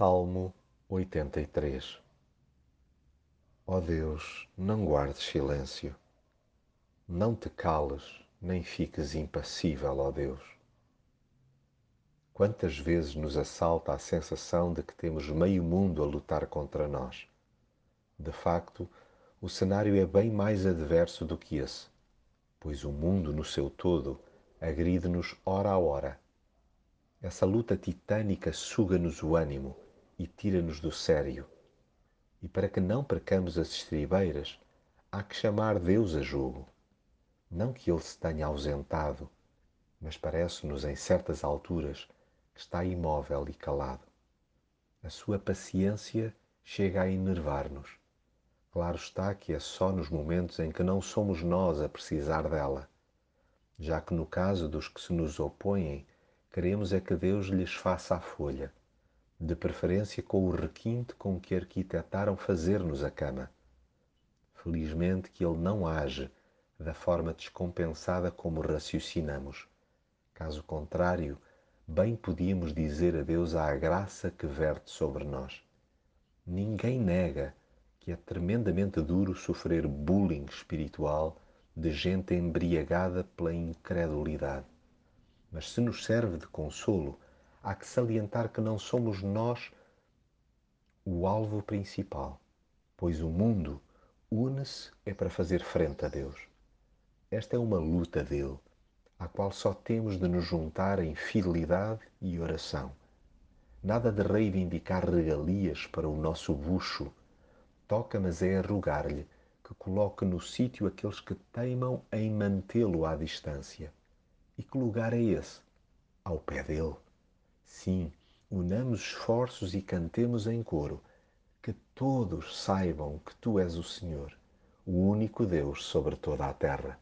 Salmo 83 Ó Deus, não guardes silêncio, não te cales, nem fiques impassível, ó Deus. Quantas vezes nos assalta a sensação de que temos meio mundo a lutar contra nós? De facto, o cenário é bem mais adverso do que esse, pois o mundo no seu todo agride-nos hora a hora essa luta titânica suga-nos o ânimo e tira-nos do sério. E para que não percamos as estribeiras, há que chamar Deus a jogo. Não que Ele se tenha ausentado, mas parece-nos em certas alturas que está imóvel e calado. A sua paciência chega a enervar-nos. Claro está que é só nos momentos em que não somos nós a precisar dela, já que no caso dos que se nos opõem, Queremos é que Deus lhes faça a folha, de preferência com o requinte com que arquitetaram fazer-nos a cama. Felizmente que Ele não age da forma descompensada como raciocinamos. Caso contrário, bem podíamos dizer adeus à graça que verte sobre nós. Ninguém nega que é tremendamente duro sofrer bullying espiritual de gente embriagada pela incredulidade. Mas se nos serve de consolo, há que salientar que não somos nós o alvo principal, pois o mundo une-se é para fazer frente a Deus. Esta é uma luta dele, à qual só temos de nos juntar em fidelidade e oração. Nada de reivindicar regalias para o nosso bucho, toca, mas é rogar-lhe que coloque no sítio aqueles que teimam em mantê-lo à distância. E que lugar é esse? Ao pé dele. Sim, unamos esforços e cantemos em coro, que todos saibam que tu és o Senhor, o único Deus sobre toda a terra.